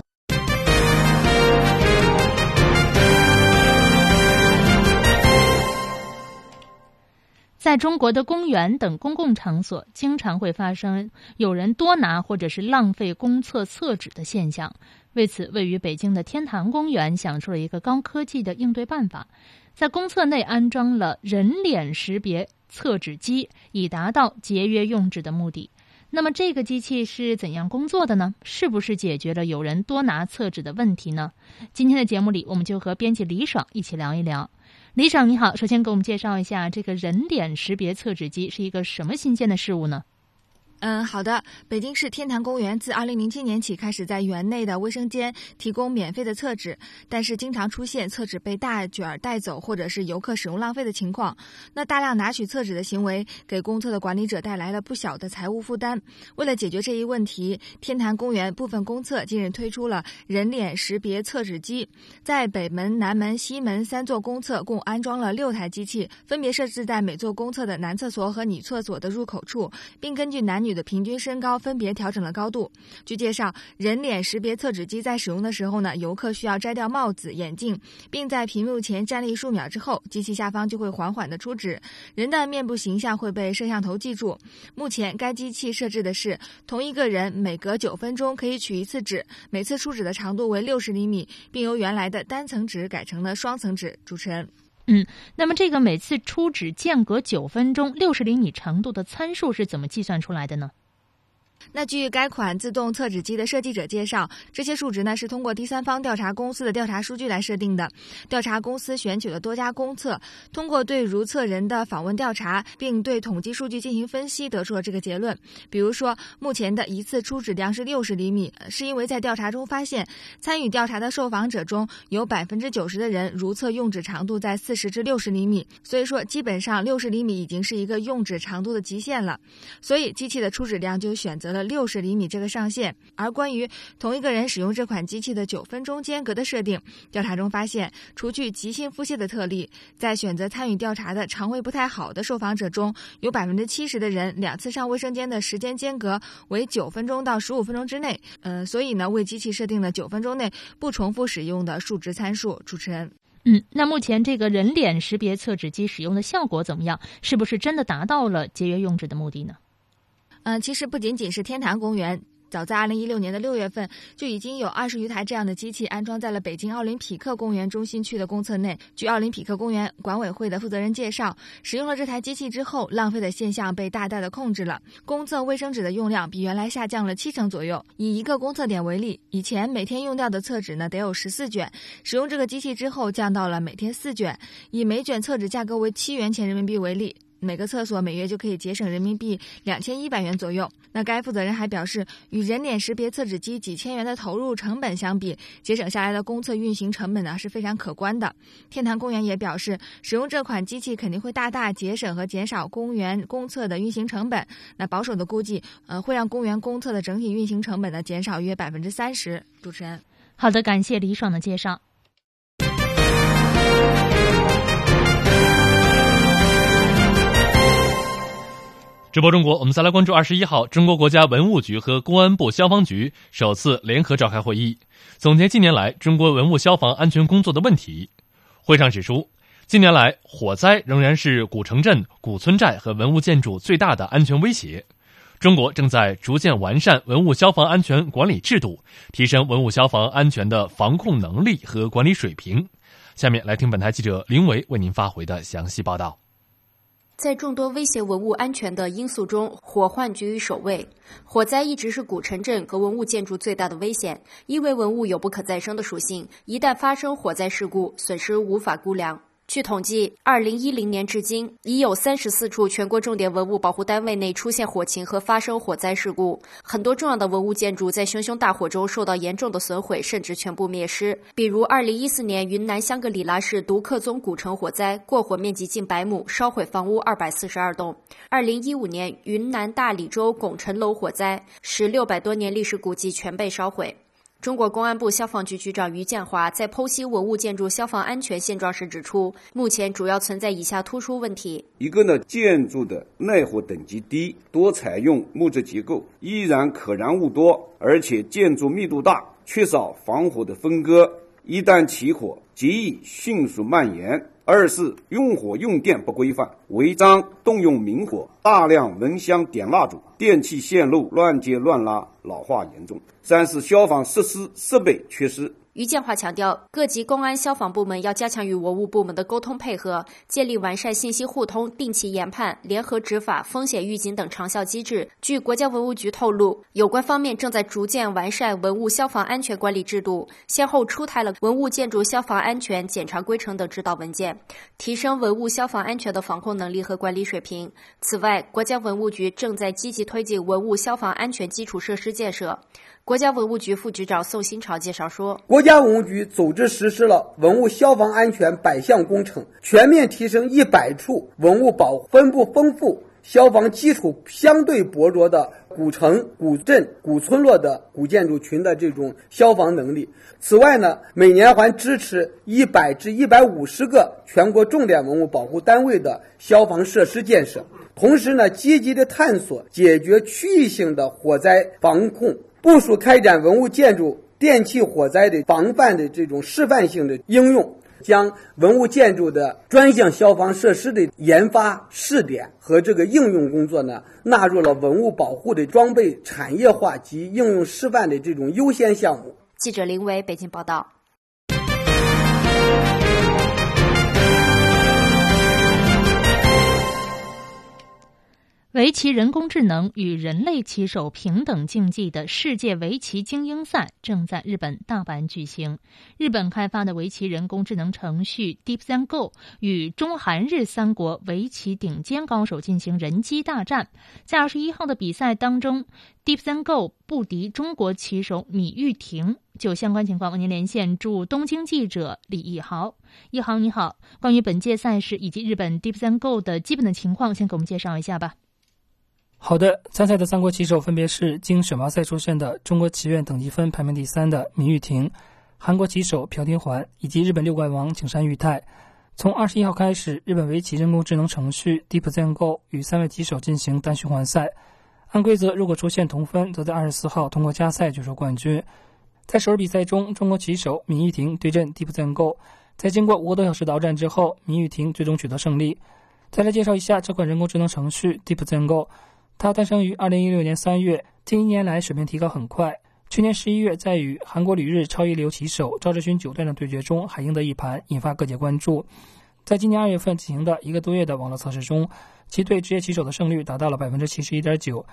Speaker 2: 在中国的公园等公共场所，经常会发生有人多拿或者是浪费公厕厕纸的现象。为此，位于北京的天坛公园想出了一个高科技的应对办法，在公厕内安装了人脸识别厕纸机，以达到节约用纸的目的。那么这个机器是怎样工作的呢？是不是解决了有人多拿厕纸的问题呢？今天的节目里，我们就和编辑李爽一起聊一聊。李爽你好，首先给我们介绍一下这个人脸识别厕纸机是一个什么新鲜的事物呢？
Speaker 23: 嗯，好的。北京市天坛公园自二零零七年起开始在园内的卫生间提供免费的厕纸，但是经常出现厕纸被大卷带走，或者是游客使用浪费的情况。那大量拿取厕纸的行为给公厕的管理者带来了不小的财务负担。为了解决这一问题，天坛公园部分公厕近日推出了人脸识别厕纸机，在北门、南门、西门三座公厕共安装了六台机器，分别设置在每座公厕的男厕所和女厕所的入口处，并根据男女。的平均身高分别调整了高度。据介绍，人脸识别测纸机在使用的时候呢，游客需要摘掉帽子、眼镜，并在屏幕前站立数秒之后，机器下方就会缓缓的出纸，人的面部形象会被摄像头记住。目前，该机器设置的是同一个人每隔九分钟可以取一次纸，每次出纸的长度为六十厘米，并由原来的单层纸改成了双层纸。主持人。
Speaker 2: 嗯，那么这个每次出纸间隔九分钟、六十厘米长度的参数是怎么计算出来的呢？
Speaker 23: 那据该款自动测纸机的设计者介绍，这些数值呢是通过第三方调查公司的调查数据来设定的。调查公司选取了多家公厕，通过对如厕人的访问调查，并对统计数据进行分析，得出了这个结论。比如说，目前的一次出纸量是六十厘米，是因为在调查中发现，参与调查的受访者中有百分之九十的人如厕用纸长度在四十至六十厘米，所以说基本上六十厘米已经是一个用纸长度的极限了。所以机器的出纸量就选择。了六十厘米这个上限。而关于同一个人使用这款机器的九分钟间隔的设定，调查中发现，除去急性腹泻的特例，在选择参与调查的肠胃不太好的受访者中，有百分之七十的人两次上卫生间的时间间隔为九分钟到十五分钟之内。呃，所以呢，为机器设定了九分钟内不重复使用的数值参数。主持人。
Speaker 2: 嗯，那目前这个人脸识别测纸机使用的效果怎么样？是不是真的达到了节约用纸的目的呢？
Speaker 23: 嗯，其实不仅仅是天坛公园。早在二零一六年的六月份，就已经有二十余台这样的机器安装在了北京奥林匹克公园中心区的公厕内。据奥林匹克公园管委会的负责人介绍，使用了这台机器之后，浪费的现象被大大的控制了。公厕卫生纸的用量比原来下降了七成左右。以一个公厕点为例，以前每天用掉的厕纸呢得有十四卷，使用这个机器之后降到了每天四卷。以每卷厕纸价格为七元钱人民币为例。每个厕所每月就可以节省人民币两千一百元左右。那该负责人还表示，与人脸识别厕纸机几千元的投入成本相比，节省下来的公厕运行成本呢是非常可观的。天坛公园也表示，使用这款机器肯定会大大节省和减少公园公厕的运行成本。那保守的估计，呃，会让公园公厕的整体运行成本呢减少约百分之三十。主持人，
Speaker 2: 好的，感谢李爽的介绍。
Speaker 1: 直播中国，我们再来关注二十一号，中国国家文物局和公安部消防局首次联合召开会议，总结近年来中国文物消防安全工作的问题。会上指出，近年来火灾仍然是古城镇、古村寨和文物建筑最大的安全威胁。中国正在逐渐完善文物消防安全管理制度，提升文物消防安全的防控能力和管理水平。下面来听本台记者林维为您发回的详细报道。
Speaker 24: 在众多威胁文物安全的因素中，火患居于首位。火灾一直是古城镇和文物建筑最大的危险，因为文物有不可再生的属性，一旦发生火灾事故，损失无法估量。据统计，二零一零年至今，已有三十四处全国重点文物保护单位内出现火情和发生火灾事故，很多重要的文物建筑在熊熊大火中受到严重的损毁，甚至全部灭失。比如，二零一四年云南香格里拉市独克宗古城火灾，过火面积近百亩，烧毁房屋二百四十二栋；二零一五年云南大理州拱辰楼火灾，使六百多年历史古迹全被烧毁。中国公安部消防局局长于建华在剖析文物建筑消防安全现状时指出，目前主要存在以下突出问题：
Speaker 25: 一个呢，建筑的耐火等级低，多采用木质结构，易燃可燃物多，而且建筑密度大，缺少防火的分割，一旦起火，极易迅速蔓延。二是用火用电不规范，违章动用明火，大量蚊香点蜡烛，电气线路乱接乱拉，老化严重。三是消防设施设备缺失。
Speaker 24: 于建华强调，各级公安消防部门要加强与文物部门的沟通配合，建立完善信息互通、定期研判、联合执法、风险预警等长效机制。据国家文物局透露，有关方面正在逐渐完善文物消防安全管理制度，先后出台了《文物建筑消防安全检查规程》等指导文件，提升文物消防安全的防控能力和管理水平。此外，国家文物局正在积极推进文物消防安全基础设施建设。国家文物局副局长宋新潮介绍说，
Speaker 26: 国家文物局组织实施了文物消防安全百项工程，全面提升一百处文物保分布丰富、消防基础相对薄弱的古城、古镇、古村落的古建筑群的这种消防能力。此外呢，每年还支持一百至一百五十个全国重点文物保护单位的消防设施建设，同时呢，积极的探索解决区域性的火灾防控。部署开展文物建筑电气火灾的防范的这种示范性的应用，将文物建筑的专项消防设施的研发试点和这个应用工作呢，纳入了文物保护的装备产业化及应用示范的这种优先项目。
Speaker 24: 记者林伟北京报道。
Speaker 2: 围棋人工智能与人类棋手平等竞技的世界围棋精英赛正在日本大阪举行。日本开发的围棋人工智能程序 DeepZenGo 与中韩日三国围棋顶尖高手进行人机大战。在二十一号的比赛当中，DeepZenGo 不敌中国棋手米玉婷。就相关情况，为您连线驻东京记者李一豪。一豪你好，关于本届赛事以及日本 DeepZenGo 的基本的情况，先给我们介绍一下吧。
Speaker 27: 好的，参赛的三国棋手分别是经选拔赛出身的中国棋院等级分排名第三的闵玉婷，韩国棋手朴廷桓以及日本六冠王景山裕太。从二十一号开始，日本围棋人工智能程序 Deep Zen Go 与三位棋手进行单循环赛。按规则，如果出现同分，则在二十四号通过加赛决出冠军。在首日比赛中，中国棋手闵玉婷对阵 Deep Zen Go，在经过五个多小时的鏖战之后，闵玉婷最终取得胜利。再来介绍一下这款人工智能程序 DeepZenGo 他。诞生于二零一六年三月，近一年来水平提高很快。去年十一月，在与韩国旅日超一流棋手赵志勋九段的对决中，还赢得一盘，引发各界关注。在今年二月份进行的一个多月的网络测试中，其对职业棋手的胜率达到了百分之七十一点九。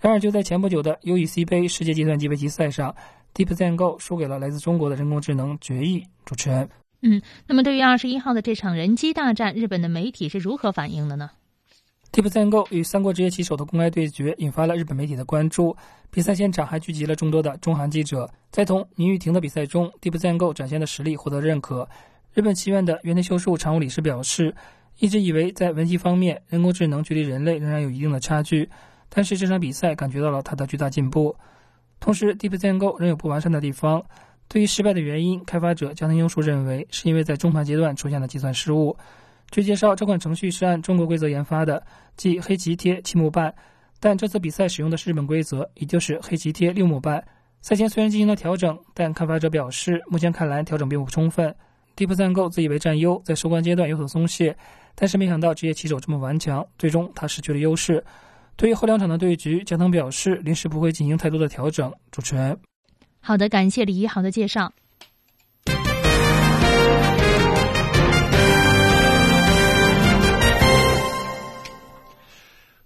Speaker 27: 然而，就在前不久的 UEC 杯世界计算机围棋赛上，Deep Zen Go 输给了来自中国的人工智能决议。主持人，
Speaker 2: 嗯，那么对于二十一号的这场人机大战，日本的媒体是如何反应的呢
Speaker 27: ？Deep Zen Go 与三国职业棋手的公开对决引发了日本媒体的关注。比赛现场还聚集了众多的中韩记者。在同倪玉婷的比赛中，Deep Zen Go 展现的实力获得认可。日本棋院的原田修树常务理事表示，一直以为在文棋方面，人工智能距离人类仍然有一定的差距，但是这场比赛感觉到了它的巨大进步。同时，Deep Zen Go 仍有不完善的地方。对于失败的原因，开发者江藤优树认为是因为在中盘阶段出现了计算失误。据介绍，这款程序是按中国规则研发的，即黑棋贴七目半。但这次比赛使用的是日本规则，也就是黑棋贴六目半。赛前虽然进行了调整，但开发者表示，目前看来调整并不充分。Deep Zen Go 自以为占优，在收官阶段有所松懈，但是没想到职业棋手这么顽强，最终他失去了优势。对于后两场的对局，江藤表示临时不会进行太多的调整。主持人，
Speaker 2: 好的，感谢李一航的介绍。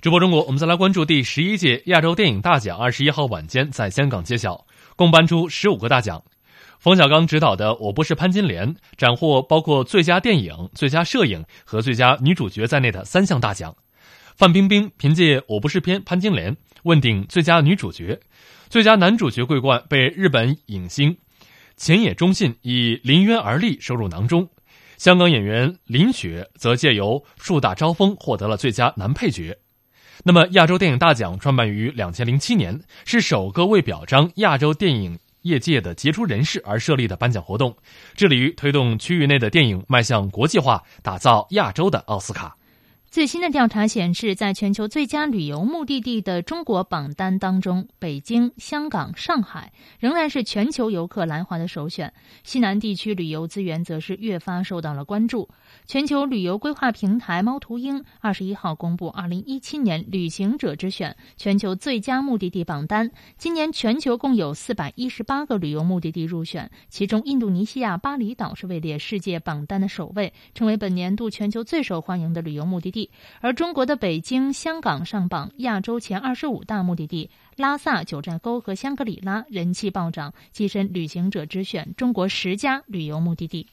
Speaker 1: 直播中国，我们再来关注第十一届亚洲电影大奖。二十一号晚间在香港揭晓，共颁出十五个大奖。冯小刚执导的《我不是潘金莲》斩获包括最佳电影、最佳摄影和最佳女主角在内的三项大奖。范冰冰凭借《我不是偏潘金莲》问鼎最佳女主角，最佳男主角桂冠被日本影星前野忠信以《临渊而立》收入囊中。香港演员林雪则借由《树大招风》获得了最佳男配角。那么，亚洲电影大奖创办于两千零七年，是首个为表彰亚洲电影业界的杰出人士而设立的颁奖活动，致力于推动区域内的电影迈向国际化，打造亚洲的奥斯卡。
Speaker 2: 最新的调查显示，在全球最佳旅游目的地的中国榜单当中，北京、香港、上海仍然是全球游客来华的首选。西南地区旅游资源则是越发受到了关注。全球旅游规划平台猫头鹰二十一号公布二零一七年旅行者之选全球最佳目的地榜单。今年全球共有四百一十八个旅游目的地入选，其中印度尼西亚巴厘岛是位列世界榜单的首位，成为本年度全球最受欢迎的旅游目的地。而中国的北京、香港上榜亚洲前二十五大目的地，拉萨、九寨沟和香格里拉人气暴涨，跻身旅行者之选中国十佳旅游目的地。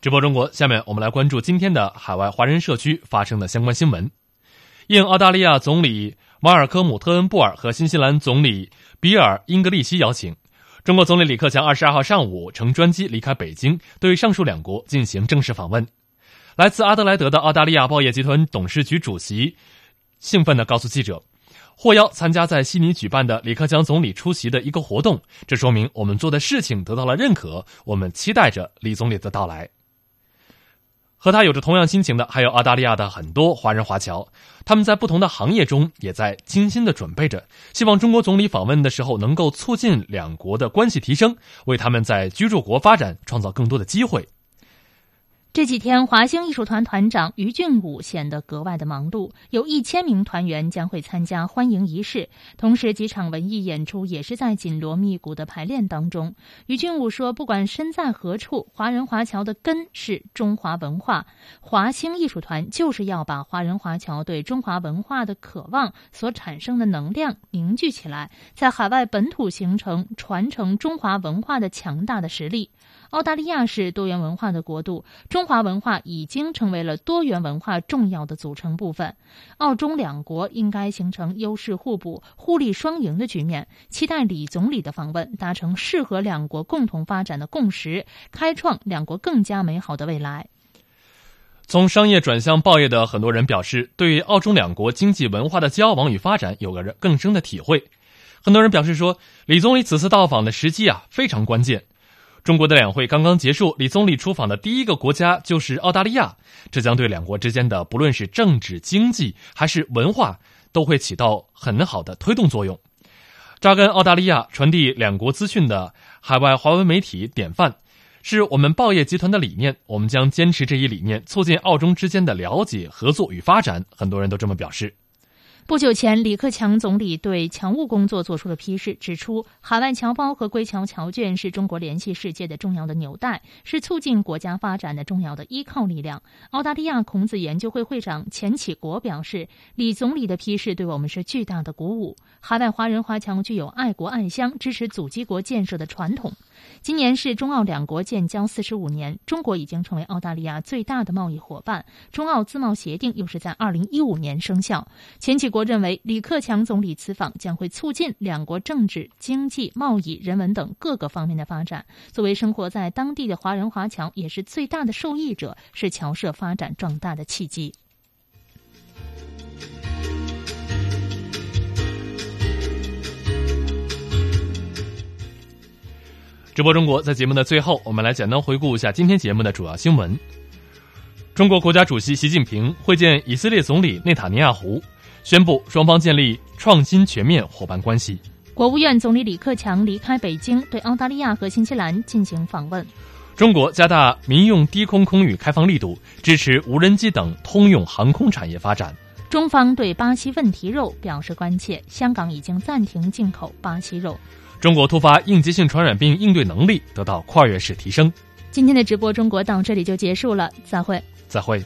Speaker 1: 直播中国，下面我们来关注今天的海外华人社区发生的相关新闻。应澳大利亚总理马尔科姆·特恩布尔和新西兰总理比尔·英格利希邀请。中国总理李克强二十二号上午乘专机离开北京，对上述两国进行正式访问。来自阿德莱德的澳大利亚报业集团董事局主席兴奋地告诉记者：“获邀参加在悉尼举办的李克强总理出席的一个活动，这说明我们做的事情得到了认可。我们期待着李总理的到来。”和他有着同样心情的还有澳大利亚的很多华人华侨，他们在不同的行业中也在精心的准备着，希望中国总理访问的时候能够促进两国的关系提升，为他们在居住国发展创造更多的机会。
Speaker 2: 这几天，华星艺术团团长于俊武显得格外的忙碌，有一千名团员将会参加欢迎仪式，同时几场文艺演出也是在紧锣密鼓的排练当中。于俊武说：“不管身在何处，华人华侨的根是中华文化，华星艺术团就是要把华人华侨对中华文化的渴望所产生的能量凝聚起来，在海外本土形成传承中华文化的强大的实力。”澳大利亚是多元文化的国度，中。华文化已经成为了多元文化重要的组成部分。澳中两国应该形成优势互补、互利双赢的局面。期待李总理的访问，达成适合两国共同发展的共识，开创两国更加美好的未来。
Speaker 1: 从商业转向报业的很多人表示，对澳中两国经济文化的交往与发展有个更深的体会。很多人表示说，李总理此次到访的时机啊非常关键。中国的两会刚刚结束，李总理出访的第一个国家就是澳大利亚，这将对两国之间的不论是政治、经济还是文化，都会起到很好的推动作用。扎根澳大利亚、传递两国资讯的海外华文媒体典范，是我们报业集团的理念。我们将坚持这一理念，促进澳中之间的了解、合作与发展。很多人都这么表示。
Speaker 2: 不久前，李克强总理对侨务工作作出了批示，指出海外侨胞和归侨侨眷是中国联系世界的重要的纽带，是促进国家发展的重要的依靠力量。澳大利亚孔子研究会会长钱启国表示，李总理的批示对我们是巨大的鼓舞。海外华人华侨具有爱国爱乡、支持祖籍国建设的传统。今年是中澳两国建交四十五年，中国已经成为澳大利亚最大的贸易伙伴。中澳自贸协定又是在二零一五年生效。钱启国认为，李克强总理此访将会促进两国政治、经济、贸易、人文等各个方面的发展。作为生活在当地的华人华侨，也是最大的受益者，是侨社发展壮大的契机。
Speaker 1: 直播中国，在节目的最后，我们来简单回顾一下今天节目的主要新闻。中国国家主席习近平会见以色列总理内塔尼亚胡，宣布双方建立创新全面伙伴关系。
Speaker 2: 国务院总理李克强离开北京，对澳大利亚和新西兰进行访问。
Speaker 1: 中国加大民用低空空域开放力度，支持无人机等通用航空产业发展。
Speaker 2: 中方对巴西问题肉表示关切，香港已经暂停进口巴西肉。
Speaker 1: 中国突发应急性传染病应对能力得到跨越式提升。
Speaker 2: 今天的直播中国到这里就结束了再会。
Speaker 1: 再会。